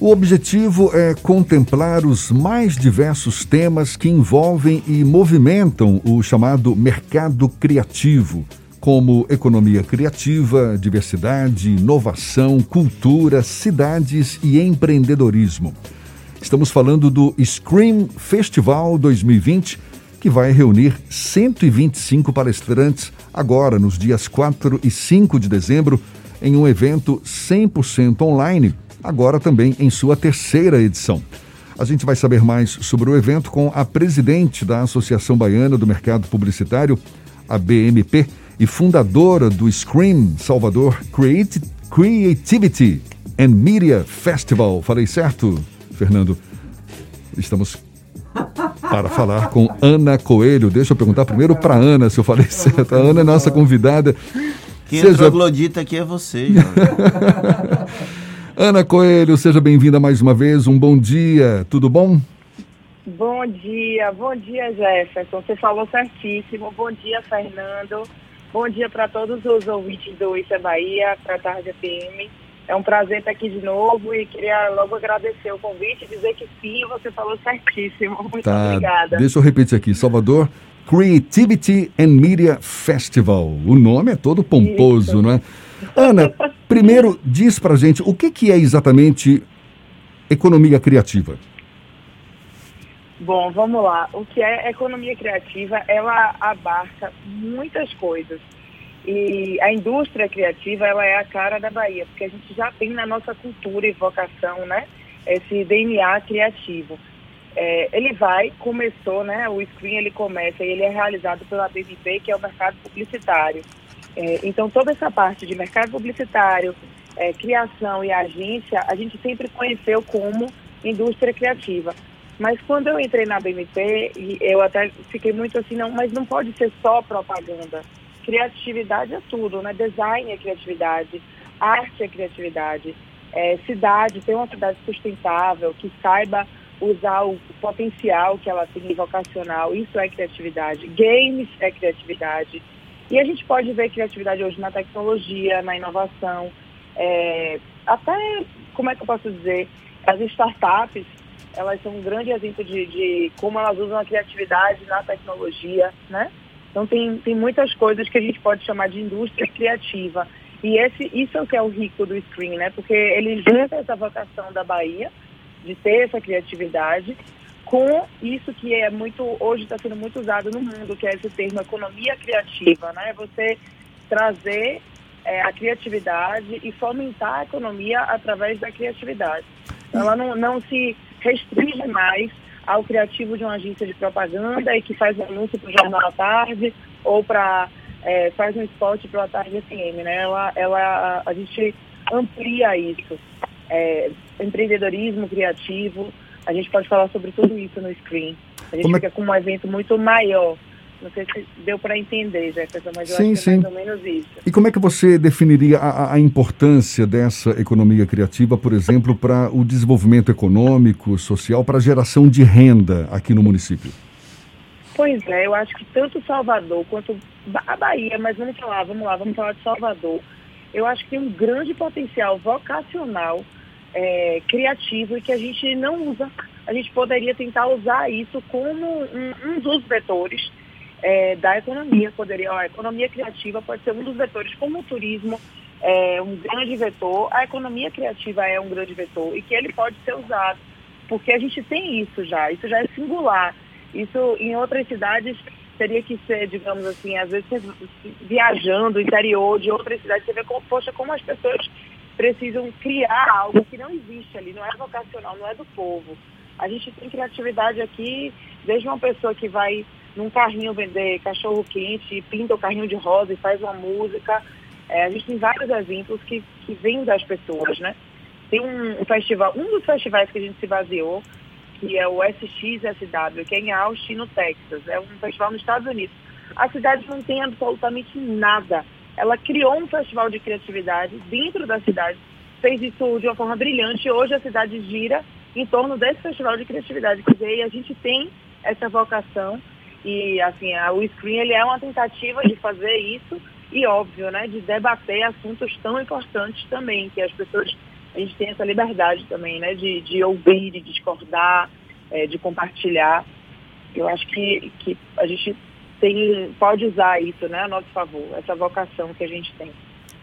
O objetivo é contemplar os mais diversos temas que envolvem e movimentam o chamado mercado criativo, como economia criativa, diversidade, inovação, cultura, cidades e empreendedorismo. Estamos falando do Scream Festival 2020, que vai reunir 125 palestrantes agora nos dias 4 e 5 de dezembro em um evento 100% online agora também em sua terceira edição. A gente vai saber mais sobre o evento com a presidente da Associação Baiana do Mercado Publicitário, a BMP, e fundadora do Scream Salvador Creativity and Media Festival. Falei certo, Fernando? Estamos para falar com Ana Coelho. Deixa eu perguntar primeiro para Ana se eu falei certo. A Ana é nossa convidada. Quem Seja... entrou glodita aqui é você, Ana Coelho, seja bem-vinda mais uma vez. Um bom dia, tudo bom? Bom dia, bom dia, Jefferson. Você falou certíssimo. Bom dia, Fernando. Bom dia para todos os ouvintes do Isso é Bahia, para a Tarde FM. É um prazer estar aqui de novo e queria logo agradecer o convite e dizer que sim, você falou certíssimo. Muito tá, obrigada. Deixa eu repetir aqui. Salvador Creativity and Media Festival. O nome é todo pomposo, Isso. não é? Ana, primeiro diz pra gente o que, que é exatamente economia criativa? Bom, vamos lá. O que é economia criativa? Ela abarca muitas coisas. E a indústria criativa, ela é a cara da Bahia, porque a gente já tem na nossa cultura e vocação, né, esse DNA criativo. É, ele vai, começou, né, o Screen ele começa e ele é realizado pela BNP, que é o mercado publicitário. É, então, toda essa parte de mercado publicitário, é, criação e agência, a gente sempre conheceu como indústria criativa. Mas quando eu entrei na BMP, eu até fiquei muito assim, não, mas não pode ser só propaganda. Criatividade é tudo, né? Design é criatividade, arte é criatividade, é, cidade, ter uma cidade sustentável, que saiba usar o potencial que ela tem vocacional, isso é criatividade. Games é criatividade. E a gente pode ver criatividade hoje na tecnologia, na inovação, é, até, como é que eu posso dizer, as startups, elas são um grande exemplo de, de como elas usam a criatividade na tecnologia, né? Então tem, tem muitas coisas que a gente pode chamar de indústria criativa. E esse, isso é o que é o rico do Screen, né? Porque ele junta essa vocação da Bahia, de ter essa criatividade, com isso que é muito hoje está sendo muito usado no mundo, que é esse termo economia criativa, né? Você trazer é, a criatividade e fomentar a economia através da criatividade. Ela não, não se restringe mais ao criativo de uma agência de propaganda e que faz um anúncio para o Jornal à Tarde ou para é, faz um spot para a Tarde FM, né? Ela, ela, a gente amplia isso. É, empreendedorismo criativo, a gente pode falar sobre tudo isso no screen. A gente Como é fica é... com um evento muito maior. Não sei se deu para entender, Jefferson, mas eu sim, acho que é mais ou menos isso. E como é que você definiria a, a importância dessa economia criativa, por exemplo, para o desenvolvimento econômico, social, para a geração de renda aqui no município? Pois é, eu acho que tanto Salvador quanto a Bahia, mas vamos falar, vamos lá, vamos falar de Salvador. Eu acho que tem um grande potencial vocacional é, criativo e que a gente não usa. A gente poderia tentar usar isso como um, um dos vetores é, da economia. Poderia, a economia criativa pode ser um dos vetores, como o turismo é um grande vetor, a economia criativa é um grande vetor e que ele pode ser usado, porque a gente tem isso já, isso já é singular. Isso em outras cidades teria que ser, digamos assim, às vezes viajando interior de outras cidades, você vê poxa, como as pessoas precisam criar algo que não existe ali, não é vocacional, não é do povo. A gente tem criatividade aqui, desde uma pessoa que vai num carrinho vender cachorro quente pinta o carrinho de rosa e faz uma música. É, a gente tem vários exemplos que, que vêm das pessoas, né? Tem um, festival, um dos festivais que a gente se baseou, que é o SXSW, que é em Austin, no Texas. É um festival nos Estados Unidos. A cidade não tem absolutamente nada ela criou um festival de criatividade dentro da cidade, fez isso de uma forma brilhante. E hoje a cidade gira em torno desse festival de criatividade. Quer dizer, a gente tem essa vocação e assim, a, o Screen ele é uma tentativa de fazer isso e óbvio, né, de debater assuntos tão importantes também, que as pessoas a gente tem essa liberdade também, né, de, de ouvir, de discordar, é, de compartilhar. Eu acho que, que a gente tem, pode usar isso né, a nosso favor, essa vocação que a gente tem.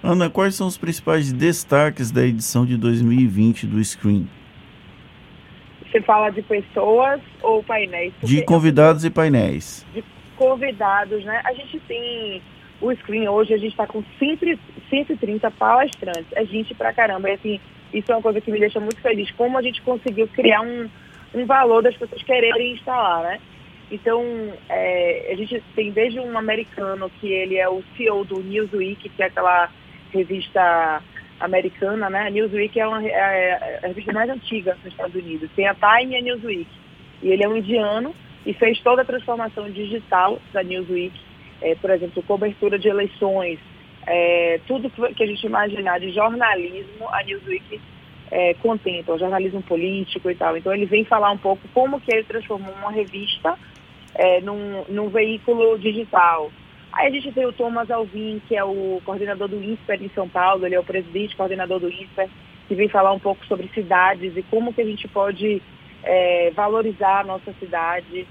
Ana, quais são os principais destaques da edição de 2020 do Screen? Você fala de pessoas ou painéis? De convidados e painéis. De convidados, né? A gente tem o Screen hoje, a gente está com 130 palestrantes. É gente pra caramba. E assim, isso é uma coisa que me deixa muito feliz. Como a gente conseguiu criar um, um valor das pessoas quererem instalar, né? Então, é, a gente tem desde um americano que ele é o CEO do Newsweek, que é aquela revista americana, né? A Newsweek é, uma, é, é a revista mais antiga nos Estados Unidos. Tem a Time e a Newsweek. E ele é um indiano e fez toda a transformação digital da Newsweek. É, por exemplo, cobertura de eleições, é, tudo que a gente imaginar de jornalismo, a Newsweek é, contempla, jornalismo político e tal. Então ele vem falar um pouco como que ele transformou uma revista é, num, num veículo digital. Aí a gente tem o Thomas Alvim, que é o coordenador do INSPER em São Paulo, ele é o presidente coordenador do INSPER, que vem falar um pouco sobre cidades e como que a gente pode é, valorizar a nossa cidade.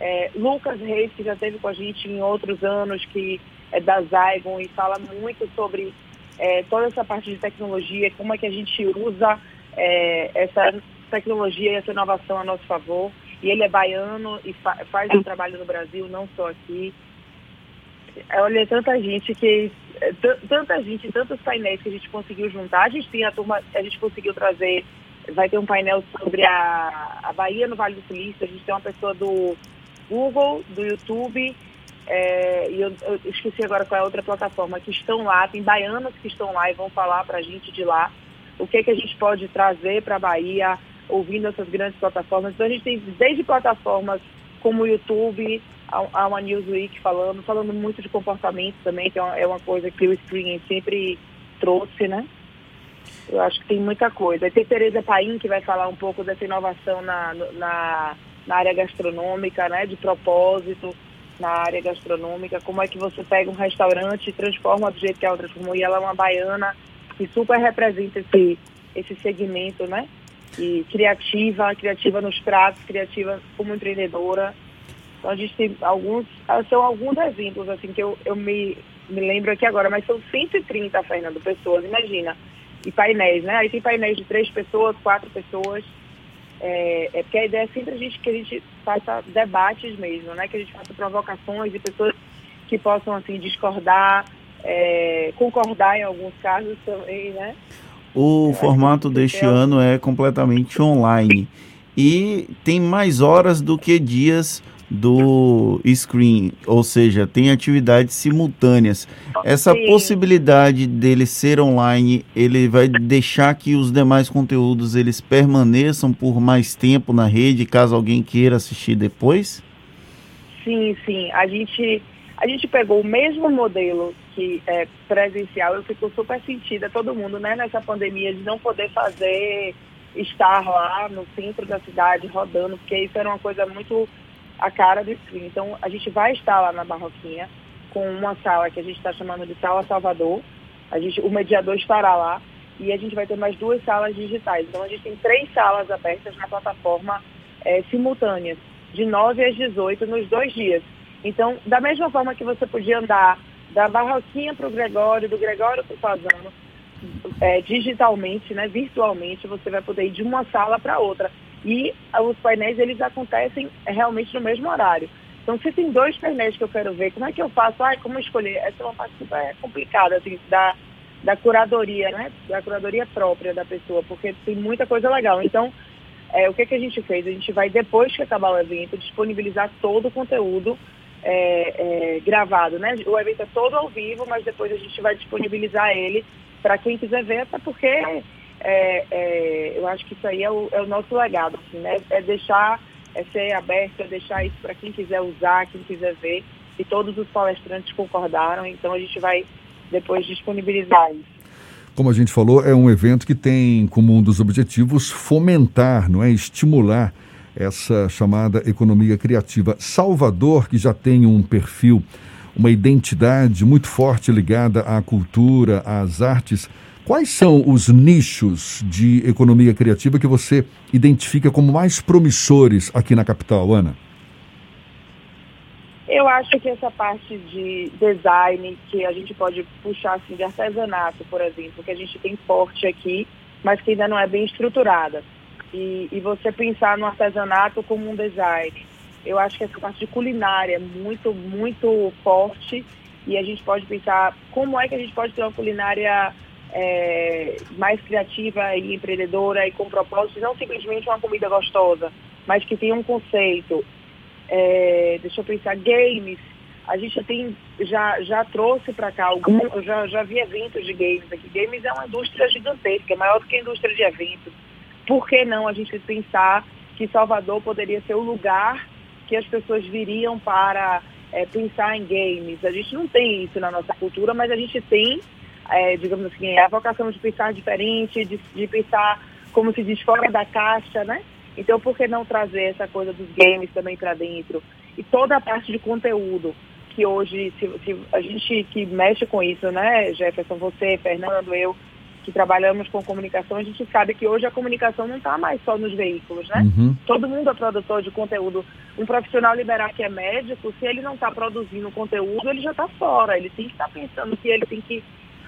É, Lucas Reis, que já esteve com a gente em outros anos, que é da Zygon e fala muito sobre é, toda essa parte de tecnologia, como é que a gente usa é, essa tecnologia e essa inovação a nosso favor. E ele é baiano e fa faz um trabalho no Brasil, não só aqui. Olha, tanta gente que. Tanta gente, tantos painéis que a gente conseguiu juntar. A gente tem a turma, a gente conseguiu trazer. Vai ter um painel sobre a, a Bahia no Vale do Silício. A gente tem uma pessoa do Google, do YouTube, é, e eu, eu, esqueci agora qual é a outra plataforma, que estão lá, tem baianos que estão lá e vão falar para a gente de lá o que, que a gente pode trazer para a Bahia, ouvindo essas grandes plataformas. Então a gente tem desde plataformas como o YouTube, a, uma Newsweek falando, falando muito de comportamento também, que é uma, é coisa que o Screen sempre trouxe, né? Eu acho que tem muita coisa. Tem Tereza Paim, que vai falar um pouco dessa inovação na, na, na área gastronômica, né? De propósito na área gastronômica. Como é que você pega um restaurante e transforma do jeito que ela transformou. E ela é uma baiana que super representa esse, esse segmento, né? E criativa, criativa nos pratos, criativa como empreendedora. Então a gente tem alguns, são alguns exemplos assim que eu, eu me, me lembro aqui agora, mas são 130, Fernando, pessoas, imagina. E painéis, né? Aí tem painéis de três pessoas, quatro pessoas. É, é porque a ideia é sempre a gente, que a gente faça debates mesmo, né? Que a gente faça provocações de pessoas que possam assim discordar, é, concordar em alguns casos também, né? O formato deste ano é completamente online e tem mais horas do que dias do screen, ou seja, tem atividades simultâneas. Essa Sim. possibilidade dele ser online, ele vai deixar que os demais conteúdos eles permaneçam por mais tempo na rede, caso alguém queira assistir depois? Sim, sim. A gente a gente pegou o mesmo modelo que é presencial, eu fico super sentida, todo mundo, né, nessa pandemia, de não poder fazer, estar lá no centro da cidade rodando, porque isso era uma coisa muito a cara do stream. Então, a gente vai estar lá na Barroquinha com uma sala que a gente está chamando de Sala Salvador. A gente, o mediador estará lá e a gente vai ter mais duas salas digitais. Então, a gente tem três salas abertas na plataforma é, simultâneas, de 9 às 18 nos dois dias. Então, da mesma forma que você podia andar da Barroquinha para o Gregório, do Gregório para o Fazano, é, digitalmente, né, virtualmente, você vai poder ir de uma sala para outra. E os painéis, eles acontecem realmente no mesmo horário. Então, se tem dois painéis que eu quero ver, como é que eu faço? Ai, como escolher? Essa é uma parte super complicada, assim, da, da curadoria, né? Da curadoria própria da pessoa, porque tem muita coisa legal. Então, é, o que, que a gente fez? A gente vai, depois que acabar o evento, disponibilizar todo o conteúdo é, é, gravado, né? O evento é todo ao vivo, mas depois a gente vai disponibilizar ele para quem quiser ver, até porque é, é, eu acho que isso aí é o, é o nosso legado, assim, né? É deixar, é ser aberto, é deixar isso para quem quiser usar, quem quiser ver. E todos os palestrantes concordaram, então a gente vai depois disponibilizar isso. Como a gente falou, é um evento que tem como um dos objetivos fomentar, não é, estimular essa chamada economia criativa. Salvador, que já tem um perfil, uma identidade muito forte ligada à cultura, às artes, Quais são os nichos de economia criativa que você identifica como mais promissores aqui na capital, Ana? Eu acho que essa parte de design, que a gente pode puxar assim, de artesanato, por exemplo, que a gente tem forte aqui, mas que ainda não é bem estruturada. E, e você pensar no artesanato como um design. Eu acho que essa parte de culinária é muito, muito forte e a gente pode pensar como é que a gente pode ter uma culinária é, mais criativa e empreendedora e com propósito, não simplesmente uma comida gostosa, mas que tenha um conceito, é, deixa eu pensar, games. A gente tem, já, já trouxe para cá, algum, já, já vi eventos de games aqui. Games é uma indústria gigantesca, é maior do que a indústria de eventos. Por que não a gente pensar que Salvador poderia ser o lugar que as pessoas viriam para é, pensar em games? A gente não tem isso na nossa cultura, mas a gente tem, é, digamos assim, a vocação de pensar diferente, de, de pensar, como se diz, fora da caixa, né? Então, por que não trazer essa coisa dos games também para dentro? E toda a parte de conteúdo, que hoje, se, se, a gente que mexe com isso, né, Jefferson, você, Fernando, eu, que trabalhamos com comunicação, a gente sabe que hoje a comunicação não está mais só nos veículos, né? Uhum. Todo mundo é produtor de conteúdo. Um profissional liberal que é médico, se ele não está produzindo conteúdo, ele já está fora. Ele tem que estar tá pensando que ele tem que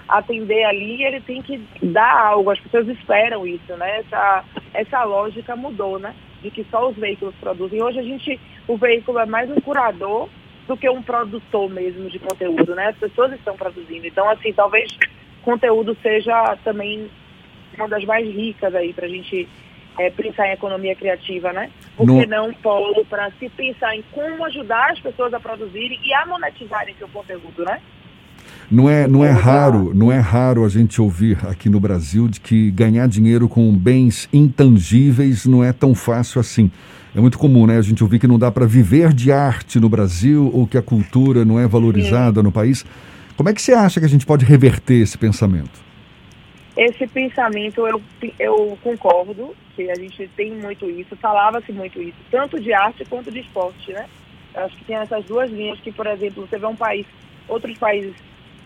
atender ali, ele tem que dar algo. As pessoas esperam isso, né? Essa, essa lógica mudou, né? De que só os veículos produzem. Hoje a gente, o veículo é mais um curador do que um produtor mesmo de conteúdo, né? As pessoas estão produzindo. Então, assim, talvez conteúdo seja também uma das mais ricas aí para a gente é, pensar em economia criativa, né? Por que não polo para se pensar em como ajudar as pessoas a produzirem e a monetizarem seu conteúdo, né? Não é, não é raro, não é raro a gente ouvir aqui no Brasil de que ganhar dinheiro com bens intangíveis não é tão fácil assim. É muito comum, né? A gente ouvir que não dá para viver de arte no Brasil ou que a cultura não é valorizada Sim. no país. Como é que você acha que a gente pode reverter esse pensamento? Esse pensamento eu, eu concordo, que a gente tem muito isso, falava-se muito isso, tanto de arte quanto de esporte, né? Eu acho que tem essas duas linhas que, por exemplo, você vê um país, outros países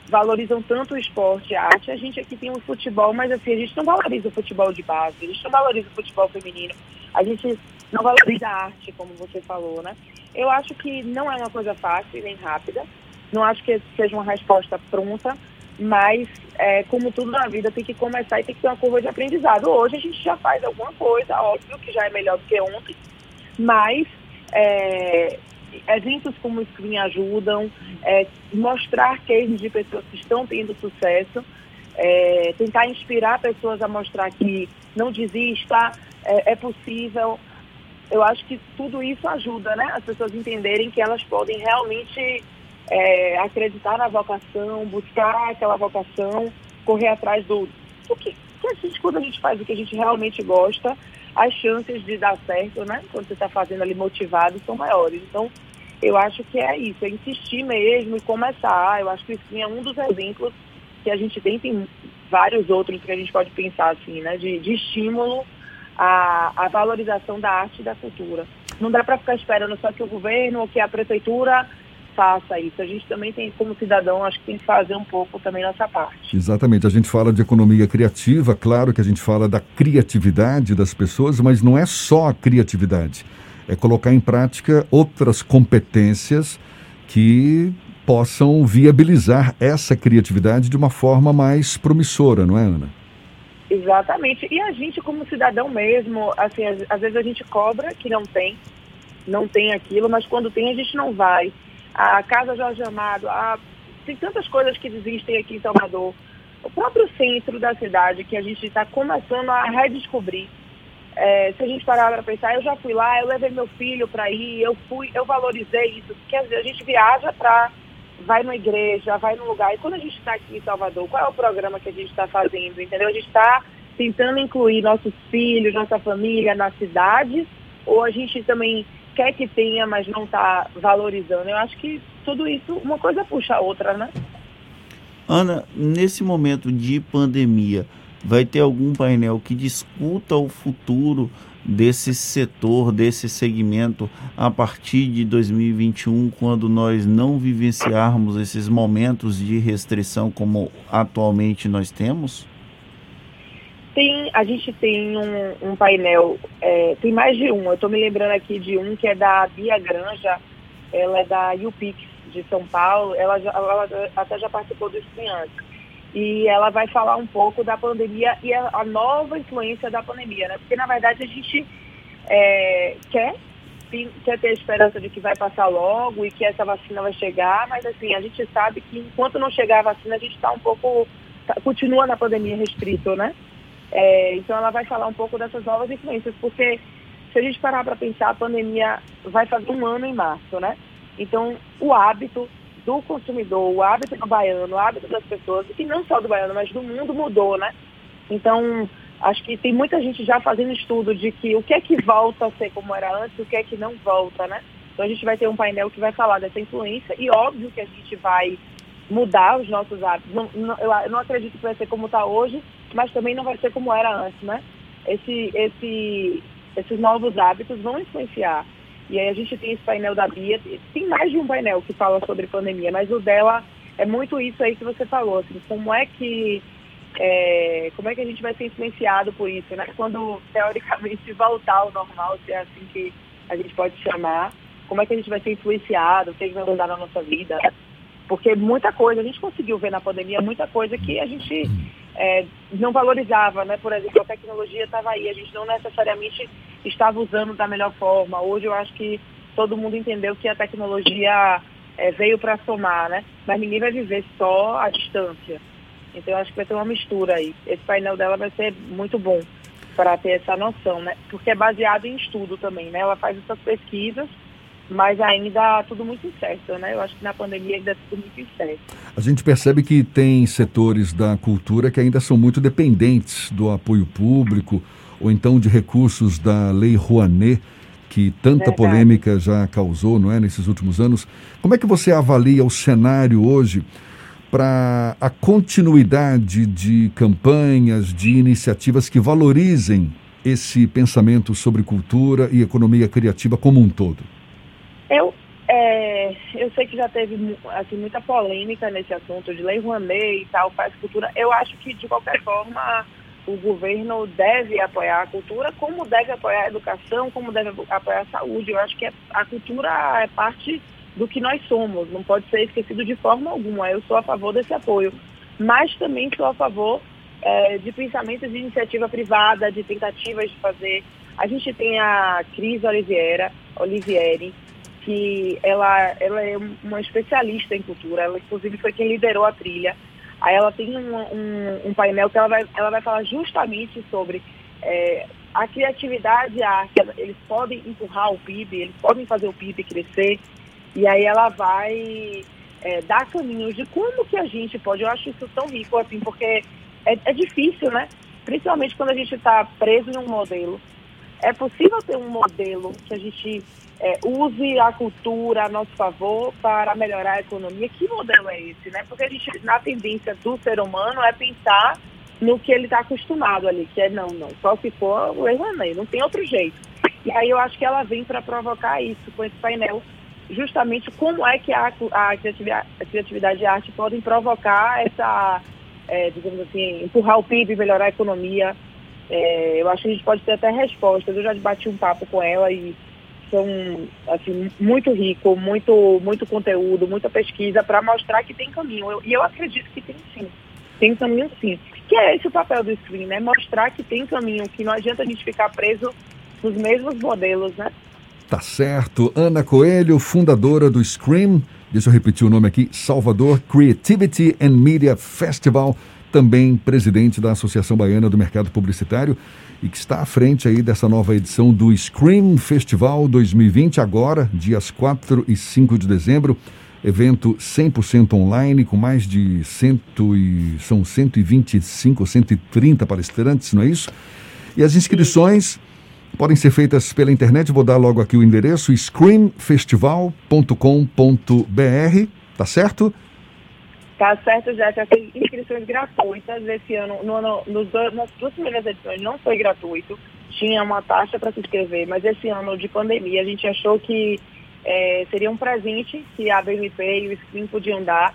valorizam tanto o esporte e a arte. A gente aqui tem um futebol, mas assim, a gente não valoriza o futebol de base, a gente não valoriza o futebol feminino, a gente não valoriza a arte, como você falou, né? Eu acho que não é uma coisa fácil nem rápida, não acho que seja uma resposta pronta, mas é, como tudo na vida tem que começar e tem que ter uma curva de aprendizado. Hoje a gente já faz alguma coisa, óbvio que já é melhor do que ontem, mas é, eventos como o Screen ajudam, é, mostrar cases de pessoas que estão tendo sucesso, é, tentar inspirar pessoas a mostrar que não desista, é, é, possível. Eu acho que tudo isso ajuda, né? As pessoas entenderem que elas podem realmente é, acreditar na vocação, buscar aquela vocação, correr atrás do, do que, que a gente, quando a gente faz o que a gente realmente gosta, as chances de dar certo, né? Quando você está fazendo ali motivado, são maiores. Então, eu acho que é isso, é insistir mesmo e começar. Eu acho que isso é um dos exemplos que a gente tem, tem vários outros que a gente pode pensar assim, né? De, de estímulo à, à valorização da arte e da cultura. Não dá para ficar esperando só que o governo ou que a prefeitura faça isso. A gente também tem, como cidadão, acho que tem que fazer um pouco também nossa parte. Exatamente. A gente fala de economia criativa, claro que a gente fala da criatividade das pessoas, mas não é só a criatividade. É colocar em prática outras competências que possam viabilizar essa criatividade de uma forma mais promissora, não é, Ana? Exatamente. E a gente, como cidadão mesmo, assim, às, às vezes a gente cobra que não tem, não tem aquilo, mas quando tem a gente não vai a Casa Jorge Amado, a, tem tantas coisas que existem aqui em Salvador. O próprio centro da cidade, que a gente está começando a redescobrir. É, se a gente parar para pensar, eu já fui lá, eu levei meu filho para ir, eu fui, eu valorizei isso. Quer dizer, a gente viaja para, vai numa igreja, vai num lugar. E quando a gente está aqui em Salvador, qual é o programa que a gente está fazendo? Entendeu? A gente está tentando incluir nossos filhos, nossa família na cidade, ou a gente também quer que tenha, mas não está valorizando. Eu acho que tudo isso, uma coisa puxa a outra, né? Ana, nesse momento de pandemia, vai ter algum painel que discuta o futuro desse setor, desse segmento a partir de 2021, quando nós não vivenciarmos esses momentos de restrição como atualmente nós temos? Tem, a gente tem um, um painel, é, tem mais de um, eu estou me lembrando aqui de um que é da Bia Granja, ela é da UPix de São Paulo, ela, já, ela até já participou do Estudiante. E ela vai falar um pouco da pandemia e a, a nova influência da pandemia, né? Porque na verdade a gente é, quer, quer ter a esperança de que vai passar logo e que essa vacina vai chegar, mas assim, a gente sabe que enquanto não chegar a vacina, a gente está um pouco, tá, continua na pandemia restrito, né? É, então ela vai falar um pouco dessas novas influências, porque se a gente parar para pensar, a pandemia vai fazer um ano em março, né? Então o hábito do consumidor, o hábito do baiano, o hábito das pessoas, e não só do baiano, mas do mundo mudou, né? Então, acho que tem muita gente já fazendo estudo de que o que é que volta a ser como era antes, o que é que não volta, né? Então a gente vai ter um painel que vai falar dessa influência e óbvio que a gente vai mudar os nossos hábitos. Não, não, eu não acredito que vai ser como está hoje, mas também não vai ser como era antes, né? Esse, esse, esses novos hábitos vão influenciar. E aí a gente tem esse painel da Bia, tem mais de um painel que fala sobre pandemia, mas o dela é muito isso aí que você falou, assim, como é que é, como é que a gente vai ser influenciado por isso, né? Quando teoricamente voltar ao normal, se é assim que a gente pode chamar, como é que a gente vai ser influenciado, o que, é vai mudar na nossa vida? Porque muita coisa, a gente conseguiu ver na pandemia muita coisa que a gente é, não valorizava, né? Por exemplo, a tecnologia estava aí, a gente não necessariamente estava usando da melhor forma. Hoje eu acho que todo mundo entendeu que a tecnologia é, veio para somar, né? Mas ninguém vai viver só à distância. Então eu acho que vai ter uma mistura aí. Esse painel dela vai ser muito bom para ter essa noção, né? Porque é baseado em estudo também, né? Ela faz essas pesquisas mas ainda tudo muito incerto, né? Eu acho que na pandemia ainda é tudo muito incerto. A gente percebe que tem setores da cultura que ainda são muito dependentes do apoio público ou então de recursos da Lei Rouanet, que tanta Verdade. polêmica já causou, não é, nesses últimos anos. Como é que você avalia o cenário hoje para a continuidade de campanhas, de iniciativas que valorizem esse pensamento sobre cultura e economia criativa como um todo? Eu, é, eu sei que já teve assim, muita polêmica nesse assunto de lei Rouanet e tal, faz cultura. Eu acho que, de qualquer forma, o governo deve apoiar a cultura, como deve apoiar a educação, como deve apoiar a saúde. Eu acho que a cultura é parte do que nós somos, não pode ser esquecido de forma alguma. Eu sou a favor desse apoio, mas também sou a favor é, de pensamentos de iniciativa privada, de tentativas de fazer. A gente tem a Cris Oliveira, Olivieri, que ela, ela é uma especialista em cultura, ela inclusive foi quem liderou a trilha. Aí ela tem um, um, um painel que ela vai, ela vai falar justamente sobre é, a criatividade e a arte. Eles podem empurrar o PIB, eles podem fazer o PIB crescer. E aí ela vai é, dar caminhos de como que a gente pode. Eu acho isso tão rico, assim, porque é, é difícil, né? Principalmente quando a gente está preso em um modelo. É possível ter um modelo que a gente é, use a cultura a nosso favor para melhorar a economia. Que modelo é esse, né? Porque a gente, na tendência do ser humano, é pensar no que ele está acostumado ali, que é não, não, só se for o Erlanei, não tem outro jeito. E aí eu acho que ela vem para provocar isso com esse painel, justamente como é que a, a, criatividade, a criatividade e a arte podem provocar essa, é, digamos assim, empurrar o PIB, melhorar a economia. É, eu acho que a gente pode ter até respostas. Eu já bati um papo com ela e são assim, muito rico, muito, muito conteúdo, muita pesquisa para mostrar que tem caminho. Eu, e eu acredito que tem sim. Tem caminho sim. Que é esse o papel do screen, né? Mostrar que tem caminho, que não adianta a gente ficar preso nos mesmos modelos, né? Tá certo. Ana Coelho, fundadora do Scream, deixa eu repetir o nome aqui, Salvador Creativity and Media Festival, também presidente da Associação Baiana do Mercado Publicitário e que está à frente aí dessa nova edição do Scream Festival 2020, agora, dias 4 e 5 de dezembro. Evento 100% online, com mais de cento e, são 125, 130 palestrantes, não é isso? E as inscrições podem ser feitas pela internet. Vou dar logo aqui o endereço: screamfestival.com.br, tá certo? Tá certo, já tem inscrições gratuitas esse ano. No, no, nos dois, nas duas primeiras edições não foi gratuito, tinha uma taxa para se inscrever, mas esse ano de pandemia a gente achou que é, seria um presente que a BMP e o Screen podiam dar,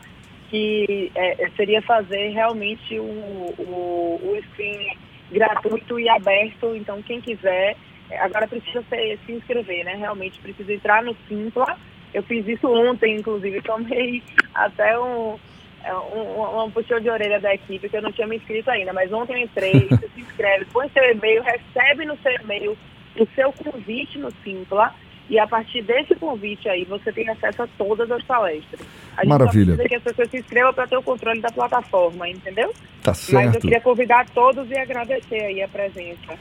que é, seria fazer realmente o, o, o Screen gratuito e aberto, então quem quiser, agora precisa se, se inscrever, né? Realmente precisa entrar no Simpla. Eu fiz isso ontem, inclusive, tomei até um, é, um, um, puxão de orelha da equipe, que eu não tinha me inscrito ainda, mas ontem eu entrei, você se inscreve, põe seu e-mail, recebe no seu e-mail o seu convite no Simpla, e a partir desse convite aí, você tem acesso a todas as palestras. A gente Maravilha. precisa que as pessoas se inscrevam para ter o controle da plataforma, entendeu? Tá certo. Mas eu queria convidar todos e agradecer aí a presença.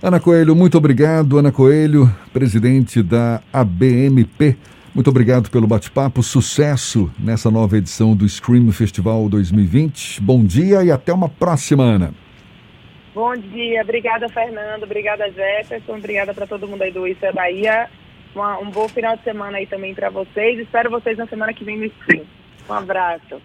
Ana Coelho, muito obrigado. Ana Coelho, presidente da ABMP. Muito obrigado pelo bate-papo. Sucesso nessa nova edição do Scream Festival 2020. Bom dia e até uma próxima, Ana. Bom dia. Obrigada, Fernando. Obrigada, Jefferson. Obrigada para todo mundo aí do Isso é Bahia. Uma, um bom final de semana aí também para vocês. Espero vocês na semana que vem no Scream. Um abraço.